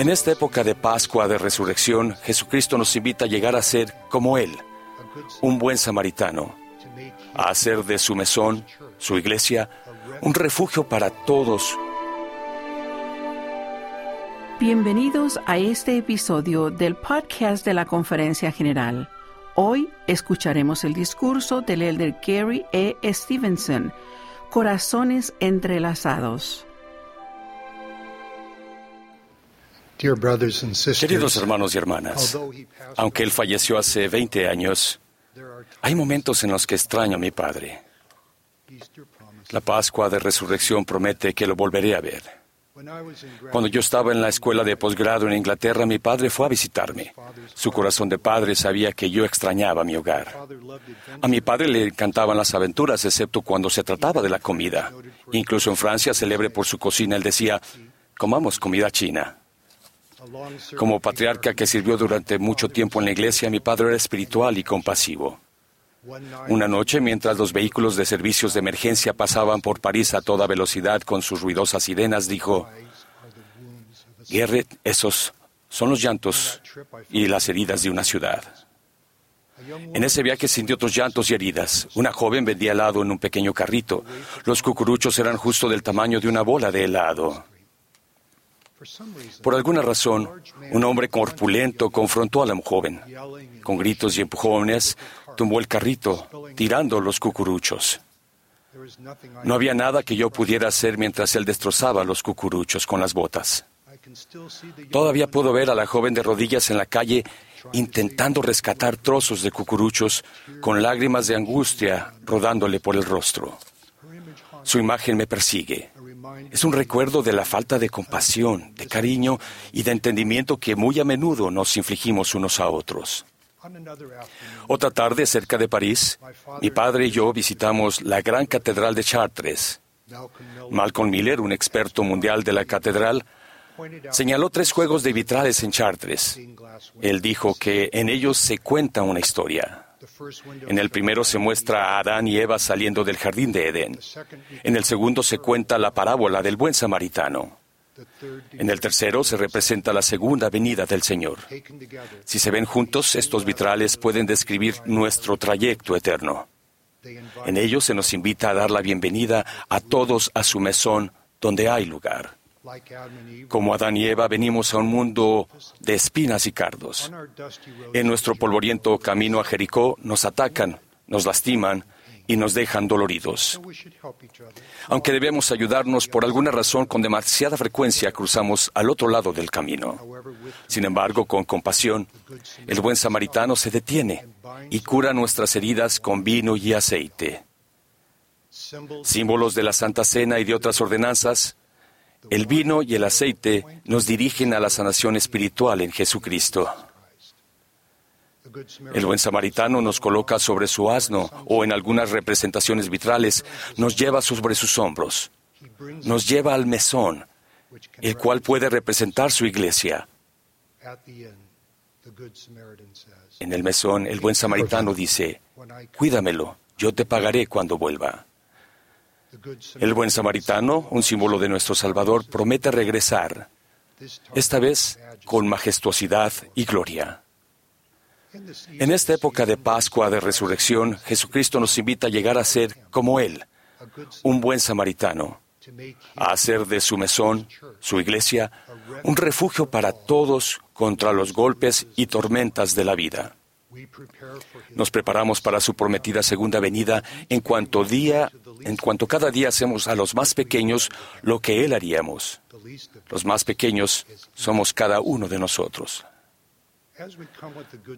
En esta época de Pascua, de resurrección, Jesucristo nos invita a llegar a ser como Él, un buen samaritano, a hacer de su mesón, su iglesia, un refugio para todos. Bienvenidos a este episodio del podcast de la Conferencia General. Hoy escucharemos el discurso del elder Gary E. Stevenson, Corazones entrelazados. Queridos hermanos y hermanas, aunque él falleció hace 20 años, hay momentos en los que extraño a mi padre. La Pascua de Resurrección promete que lo volveré a ver. Cuando yo estaba en la escuela de posgrado en Inglaterra, mi padre fue a visitarme. Su corazón de padre sabía que yo extrañaba mi hogar. A mi padre le encantaban las aventuras, excepto cuando se trataba de la comida. Incluso en Francia, célebre por su cocina, él decía, comamos comida china. Como patriarca que sirvió durante mucho tiempo en la iglesia, mi padre era espiritual y compasivo. Una noche, mientras los vehículos de servicios de emergencia pasaban por París a toda velocidad con sus ruidosas sirenas, dijo, Guerre, esos son los llantos y las heridas de una ciudad. En ese viaje sintió otros llantos y heridas. Una joven vendía helado en un pequeño carrito. Los cucuruchos eran justo del tamaño de una bola de helado. Por alguna razón, un hombre corpulento confrontó a la joven. Con gritos y empujones, tumbó el carrito, tirando los cucuruchos. No había nada que yo pudiera hacer mientras él destrozaba los cucuruchos con las botas. Todavía puedo ver a la joven de rodillas en la calle intentando rescatar trozos de cucuruchos con lágrimas de angustia rodándole por el rostro. Su imagen me persigue. Es un recuerdo de la falta de compasión, de cariño y de entendimiento que muy a menudo nos infligimos unos a otros. Otra tarde, cerca de París, mi padre y yo visitamos la gran catedral de Chartres. Malcolm Miller, un experto mundial de la catedral, señaló tres juegos de vitrales en Chartres. Él dijo que en ellos se cuenta una historia. En el primero se muestra a Adán y Eva saliendo del jardín de Edén. En el segundo se cuenta la parábola del buen samaritano. En el tercero se representa la segunda venida del Señor. Si se ven juntos, estos vitrales pueden describir nuestro trayecto eterno. En ellos se nos invita a dar la bienvenida a todos a su mesón donde hay lugar. Como Adán y Eva venimos a un mundo de espinas y cardos. En nuestro polvoriento camino a Jericó nos atacan, nos lastiman y nos dejan doloridos. Aunque debemos ayudarnos, por alguna razón con demasiada frecuencia cruzamos al otro lado del camino. Sin embargo, con compasión, el buen samaritano se detiene y cura nuestras heridas con vino y aceite. Símbolos de la Santa Cena y de otras ordenanzas, el vino y el aceite nos dirigen a la sanación espiritual en Jesucristo. El buen samaritano nos coloca sobre su asno o en algunas representaciones vitrales nos lleva sobre sus hombros. Nos lleva al mesón, el cual puede representar su iglesia. En el mesón, el buen samaritano dice, cuídamelo, yo te pagaré cuando vuelva. El buen samaritano, un símbolo de nuestro Salvador, promete regresar, esta vez con majestuosidad y gloria. En esta época de Pascua, de resurrección, Jesucristo nos invita a llegar a ser como Él, un buen samaritano, a hacer de su mesón, su iglesia, un refugio para todos contra los golpes y tormentas de la vida. Nos preparamos para su prometida segunda venida en cuanto día, en cuanto cada día hacemos a los más pequeños lo que él haríamos. Los más pequeños somos cada uno de nosotros.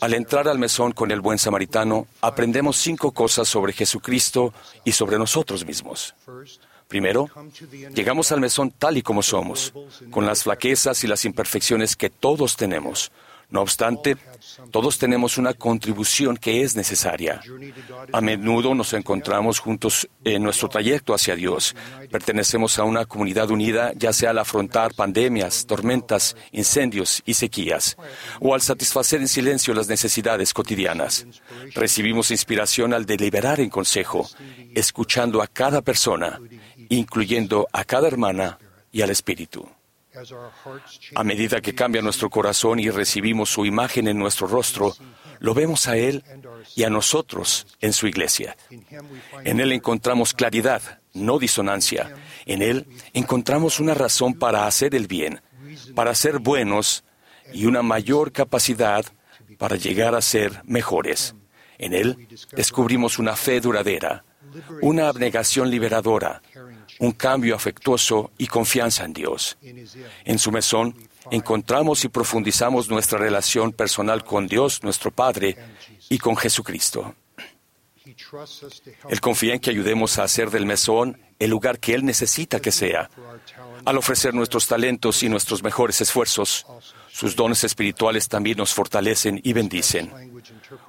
Al entrar al mesón con el buen samaritano, aprendemos cinco cosas sobre Jesucristo y sobre nosotros mismos. Primero, llegamos al mesón tal y como somos, con las flaquezas y las imperfecciones que todos tenemos, no obstante, todos tenemos una contribución que es necesaria. A menudo nos encontramos juntos en nuestro trayecto hacia Dios. Pertenecemos a una comunidad unida, ya sea al afrontar pandemias, tormentas, incendios y sequías, o al satisfacer en silencio las necesidades cotidianas. Recibimos inspiración al deliberar en consejo, escuchando a cada persona, incluyendo a cada hermana y al Espíritu. A medida que cambia nuestro corazón y recibimos su imagen en nuestro rostro, lo vemos a Él y a nosotros en su iglesia. En Él encontramos claridad, no disonancia. En Él encontramos una razón para hacer el bien, para ser buenos y una mayor capacidad para llegar a ser mejores. En Él descubrimos una fe duradera, una abnegación liberadora, un cambio afectuoso y confianza en Dios. En su mesón encontramos y profundizamos nuestra relación personal con Dios, nuestro Padre, y con Jesucristo. Él confía en que ayudemos a hacer del mesón el lugar que Él necesita que sea. Al ofrecer nuestros talentos y nuestros mejores esfuerzos, sus dones espirituales también nos fortalecen y bendicen.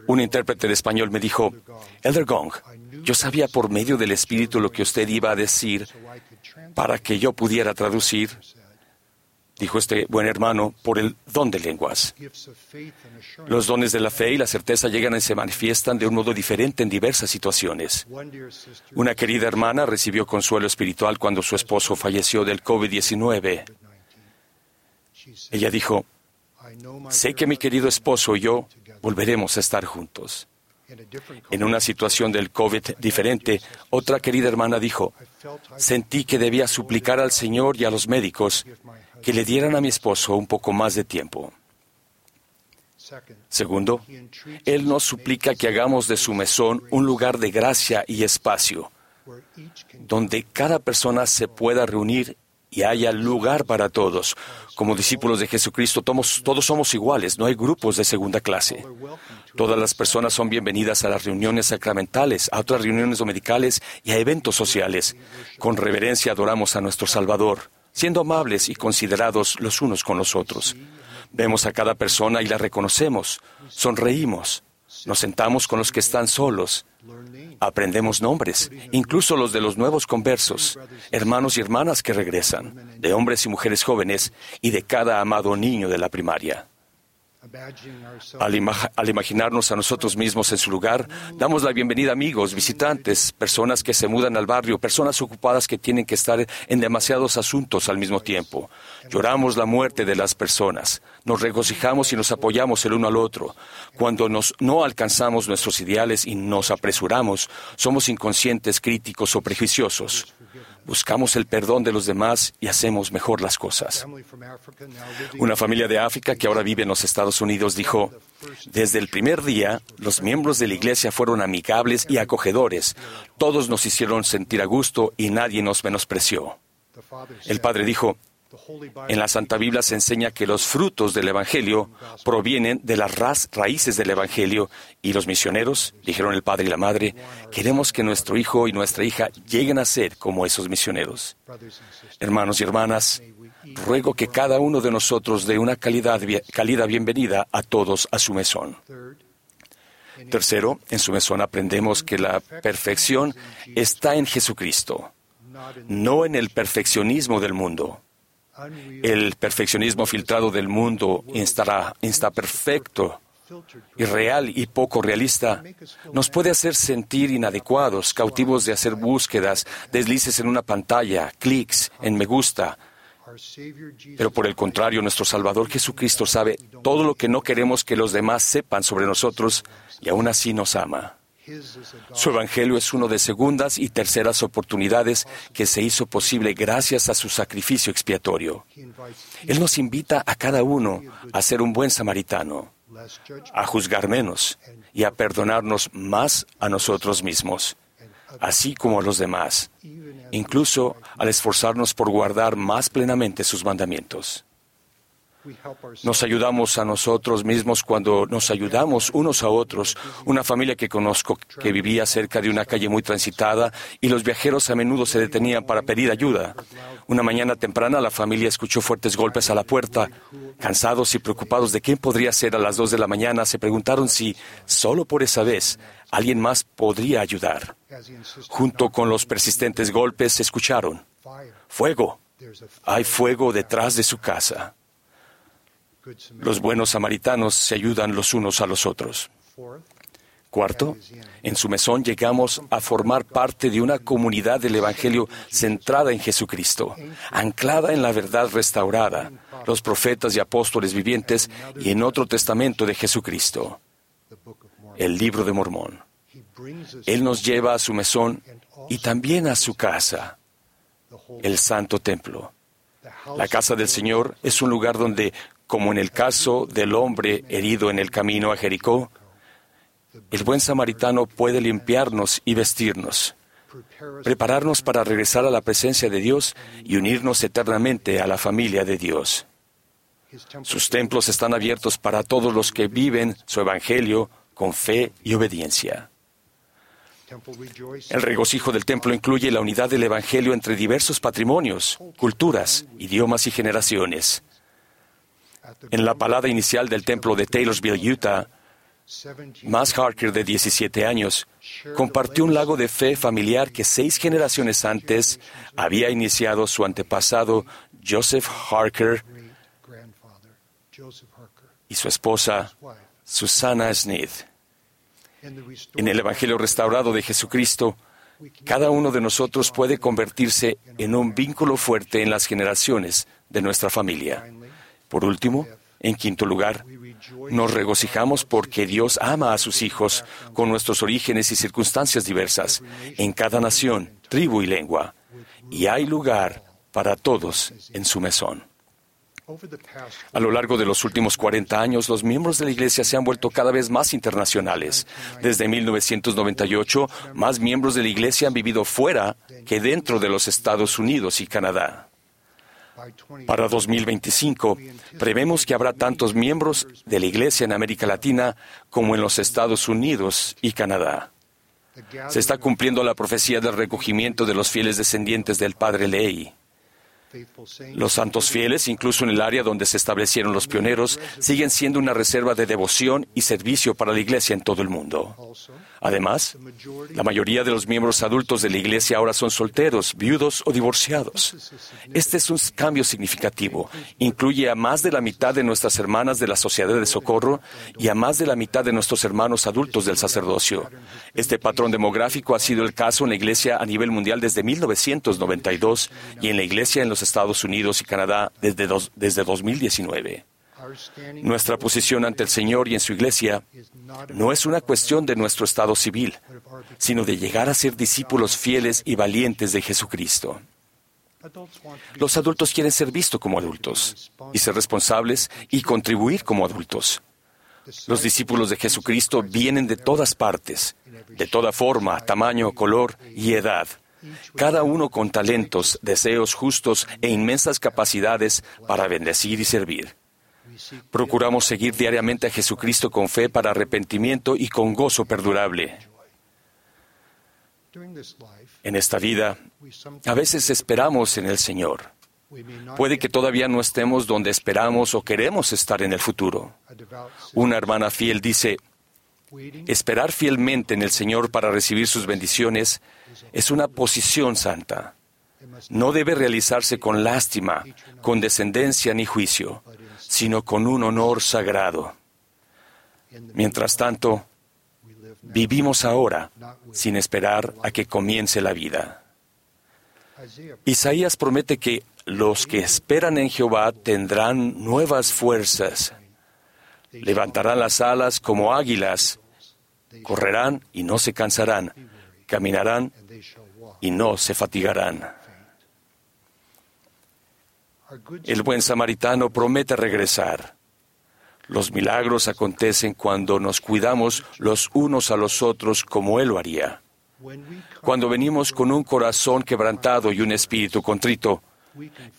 Un intérprete de español me dijo, Elder Gong, yo sabía por medio del Espíritu lo que usted iba a decir para que yo pudiera traducir, dijo este buen hermano, por el don de lenguas. Los dones de la fe y la certeza llegan y se manifiestan de un modo diferente en diversas situaciones. Una querida hermana recibió consuelo espiritual cuando su esposo falleció del COVID-19. Ella dijo, sé que mi querido esposo y yo volveremos a estar juntos. En una situación del COVID diferente, otra querida hermana dijo, sentí que debía suplicar al Señor y a los médicos que le dieran a mi esposo un poco más de tiempo. Segundo, Él nos suplica que hagamos de su mesón un lugar de gracia y espacio, donde cada persona se pueda reunir y haya lugar para todos. Como discípulos de Jesucristo, todos, somos iguales, no hay grupos de segunda clase. Todas las personas son bienvenidas a las reuniones sacramentales, a otras reuniones dominicales y a eventos sociales. Con reverencia adoramos a nuestro Salvador, siendo amables y considerados los unos con los otros. Vemos a cada persona y la reconocemos, sonreímos, nos sentamos con los que están solos, aprendemos nombres, incluso los de los nuevos conversos, hermanos y hermanas que regresan, de hombres y mujeres jóvenes y de cada amado niño de la primaria. Al, imaginarnos a nosotros mismos en su lugar, damos la bienvenida a amigos, visitantes, personas que se mudan al barrio, personas ocupadas que tienen que estar en demasiados asuntos al mismo tiempo. Lloramos la muerte de las personas, nos regocijamos y nos apoyamos el uno al otro. Cuando nos, no alcanzamos nuestros ideales y nos apresuramos, somos inconscientes, críticos o prejuiciosos buscamos el perdón de los demás y hacemos mejor las cosas. Una familia de África que ahora vive en los Estados Unidos dijo, desde el primer día, los miembros de la iglesia fueron amigables y acogedores. Todos nos hicieron sentir a gusto y nadie nos menospreció. El padre dijo, en la Santa Biblia se enseña que los frutos del Evangelio provienen de las raíces del Evangelio y los misioneros, dijeron el padre y la madre, queremos que nuestro hijo y nuestra hija lleguen a ser como esos misioneros. Hermanos y hermanas, ruego que cada uno de nosotros dé una calidad, bienvenida a todos a su mesón. Tercero, en su mesón aprendemos que la perfección está en Jesucristo, no en el perfeccionismo del mundo. El perfeccionismo filtrado del mundo instará, insta perfecto, irreal y poco realista nos puede hacer sentir inadecuados, cautivos de hacer búsquedas, deslices en una pantalla, clics en me gusta. Pero por el contrario, nuestro Salvador Jesucristo sabe todo lo que no queremos que los demás sepan sobre nosotros y aún así nos ama. Su Evangelio es uno de segundas y terceras oportunidades que se hizo posible gracias a su sacrificio expiatorio. Él nos invita a cada uno a ser un buen samaritano, a juzgar menos y a perdonarnos más a nosotros mismos, así como a los demás, incluso al esforzarnos por guardar más plenamente sus mandamientos. Nos ayudamos a nosotros mismos cuando nos ayudamos unos a otros. Una familia que conozco que vivía cerca de una calle muy transitada y los viajeros a menudo se detenían para pedir ayuda. Una mañana temprana la familia escuchó fuertes golpes a la puerta. Cansados y preocupados de quién podría ser a las dos de la mañana, se preguntaron si, solo por esa vez, alguien más podría ayudar. Junto con los persistentes golpes, escucharon, fuego. Hay fuego detrás de su casa. Los buenos samaritanos se ayudan los unos a los otros. Cuarto, en su mesón llegamos a formar parte de una comunidad del Evangelio centrada en Jesucristo, anclada en la verdad restaurada, los profetas y apóstoles vivientes y en otro testamento de Jesucristo, el libro de Mormón. Él nos lleva a su mesón y también a su casa, el Santo Templo. La casa del Señor es un lugar donde, como en el caso del hombre herido en el camino a Jericó, el buen samaritano puede limpiarnos y vestirnos, prepararnos para regresar a la presencia de Dios y unirnos eternamente a la familia de Dios. Sus templos están abiertos para todos los que viven su evangelio con fe y obediencia. El regocijo del templo incluye la unidad del Evangelio entre diversos patrimonios, culturas, idiomas y generaciones. En la palada inicial del templo de Taylorsville, Utah, Mas Harker, de 17 años, compartió un lago de fe familiar que seis generaciones antes había iniciado su antepasado Joseph Harker y su esposa Susana Smith. En el Evangelio restaurado de Jesucristo, cada uno de nosotros puede convertirse en un vínculo fuerte en las generaciones de nuestra familia. Por último, en quinto lugar, nos regocijamos porque Dios ama a sus hijos con nuestros orígenes y circunstancias diversas, en cada nación, tribu y lengua, y hay lugar para todos en su mesón. A lo largo de los últimos 40 años, los miembros de la Iglesia se han vuelto cada vez más internacionales. Desde 1998, más miembros de la Iglesia han vivido fuera que dentro de los Estados Unidos y Canadá. Para 2025, prevemos que habrá tantos miembros de la Iglesia en América Latina como en los Estados Unidos y Canadá. Se está cumpliendo la profecía del recogimiento de los fieles descendientes del Padre Ley. Los santos fieles, incluso en el área donde se establecieron los pioneros, siguen siendo una reserva de devoción y servicio para la Iglesia en todo el mundo. Además, la mayoría de los miembros adultos de la Iglesia ahora son solteros, viudos o divorciados. Este es un cambio significativo. Incluye a más de la mitad de nuestras hermanas de la Sociedad de Socorro y a más de la mitad de nuestros hermanos adultos del sacerdocio. Este patrón demográfico ha sido el caso en la Iglesia a nivel mundial desde 1992 y en la Iglesia en los Estados Unidos y Canadá desde, desde 2019. Nuestra posición ante el Señor y en su iglesia no es una cuestión de nuestro estado civil, sino de llegar a ser discípulos fieles y valientes de Jesucristo. Los adultos quieren ser vistos como adultos y ser responsables y contribuir como adultos. Los discípulos de Jesucristo vienen de todas partes, de toda forma, tamaño, color y edad, cada uno con talentos, deseos justos e inmensas capacidades para bendecir y servir. Procuramos seguir diariamente a Jesucristo con fe para arrepentimiento y con gozo perdurable. En esta vida, a veces esperamos en el Señor. Puede que todavía no estemos donde esperamos o queremos estar en el futuro. Una hermana fiel dice, esperar fielmente en el Señor para recibir sus bendiciones es una posición santa. No debe realizarse con lástima, condescendencia ni juicio, sino con un honor sagrado. Mientras tanto, vivimos ahora sin esperar a que comience la vida. Isaías promete que los que esperan en Jehová tendrán nuevas fuerzas, levantarán las alas como águilas, correrán y no se cansarán, caminarán y no se fatigarán. El buen samaritano promete regresar. Los milagros acontecen cuando nos cuidamos los unos a los otros como Él lo haría. Cuando venimos con un corazón quebrantado y un espíritu contrito,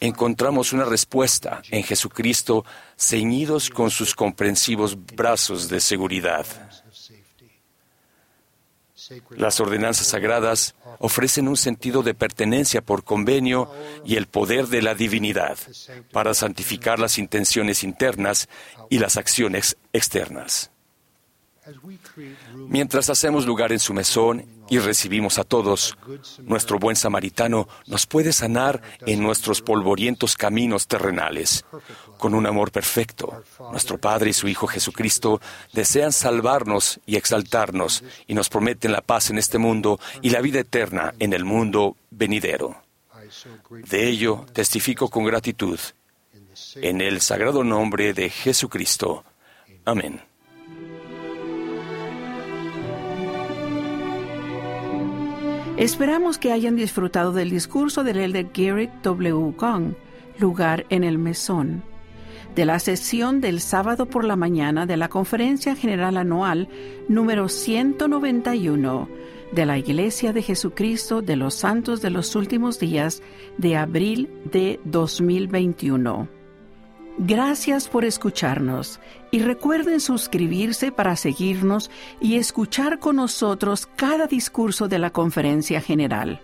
encontramos una respuesta en Jesucristo ceñidos con sus comprensivos brazos de seguridad. Las ordenanzas sagradas ofrecen un sentido de pertenencia por convenio y el poder de la divinidad para santificar las intenciones internas y las acciones externas. Mientras hacemos lugar en su mesón y recibimos a todos, nuestro buen samaritano nos puede sanar en nuestros polvorientos caminos terrenales. Con un amor perfecto, nuestro Padre y su Hijo Jesucristo desean salvarnos y exaltarnos y nos prometen la paz en este mundo y la vida eterna en el mundo venidero. De ello testifico con gratitud. En el sagrado nombre de Jesucristo. Amén. Esperamos que hayan disfrutado del discurso del elder Garrett W. Gong, lugar en el mesón, de la sesión del sábado por la mañana de la Conferencia General Anual número 191 de la Iglesia de Jesucristo de los Santos de los Últimos Días de abril de 2021. Gracias por escucharnos y recuerden suscribirse para seguirnos y escuchar con nosotros cada discurso de la conferencia general.